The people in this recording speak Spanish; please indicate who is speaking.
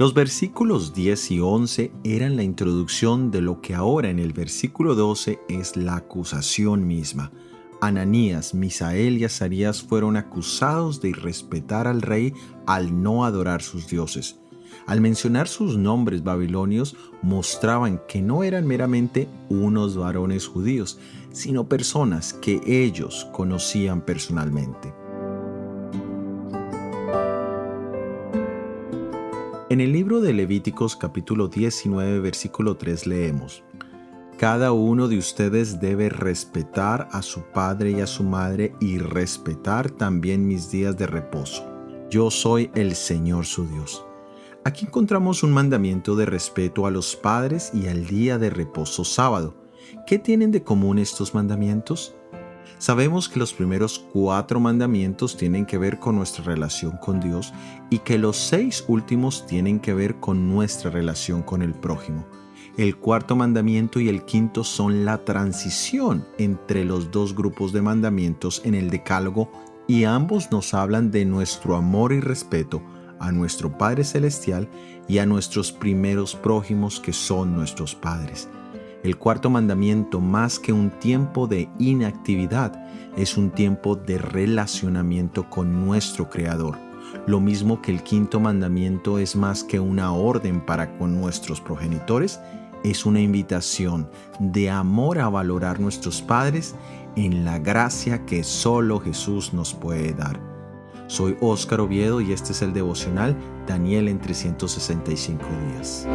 Speaker 1: Los versículos 10 y 11 eran la introducción de lo que ahora en el versículo 12 es la acusación misma. Ananías, Misael y Azarías fueron acusados de irrespetar al rey al no adorar sus dioses. Al mencionar sus nombres babilonios, mostraban que no eran meramente unos varones judíos, sino personas que ellos conocían personalmente. En el libro de Levíticos capítulo 19 versículo 3 leemos, Cada uno de ustedes debe respetar a su padre y a su madre y respetar también mis días de reposo. Yo soy el Señor su Dios. Aquí encontramos un mandamiento de respeto a los padres y al día de reposo sábado. ¿Qué tienen de común estos mandamientos? Sabemos que los primeros cuatro mandamientos tienen que ver con nuestra relación con Dios y que los seis últimos tienen que ver con nuestra relación con el prójimo. El cuarto mandamiento y el quinto son la transición entre los dos grupos de mandamientos en el Decálogo y ambos nos hablan de nuestro amor y respeto a nuestro Padre Celestial y a nuestros primeros prójimos que son nuestros padres. El cuarto mandamiento, más que un tiempo de inactividad, es un tiempo de relacionamiento con nuestro Creador. Lo mismo que el quinto mandamiento es más que una orden para con nuestros progenitores, es una invitación de amor a valorar nuestros padres en la gracia que solo Jesús nos puede dar. Soy Óscar Oviedo y este es el devocional Daniel en 365 días.